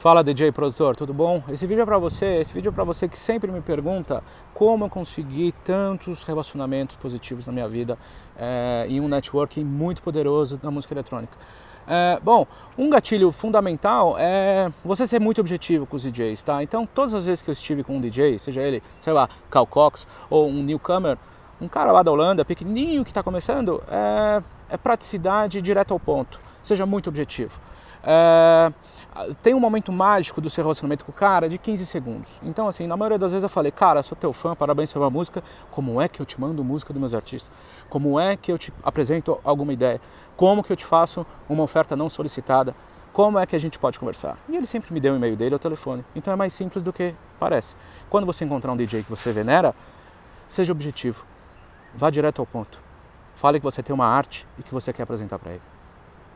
Fala DJ produtor, tudo bom? Esse vídeo é para você, esse vídeo é para você que sempre me pergunta como eu consegui tantos relacionamentos positivos na minha vida é, em um networking muito poderoso da música eletrônica. É, bom, um gatilho fundamental é você ser muito objetivo com os DJs, tá? Então, todas as vezes que eu estive com um DJ, seja ele, sei lá, Cal Cox ou um newcomer, um cara lá da Holanda, pequenininho que está começando, é, é praticidade direto ao ponto. Seja muito objetivo. É, tem um momento mágico do seu relacionamento com o cara de 15 segundos. Então, assim, na maioria das vezes eu falei, cara, sou teu fã, parabéns pela música. Como é que eu te mando música dos meus artistas? Como é que eu te apresento alguma ideia? Como que eu te faço uma oferta não solicitada? Como é que a gente pode conversar? E ele sempre me deu o e-mail dele, o telefone. Então é mais simples do que parece. Quando você encontrar um DJ que você venera, seja objetivo. Vá direto ao ponto. Fale que você tem uma arte e que você quer apresentar para ele.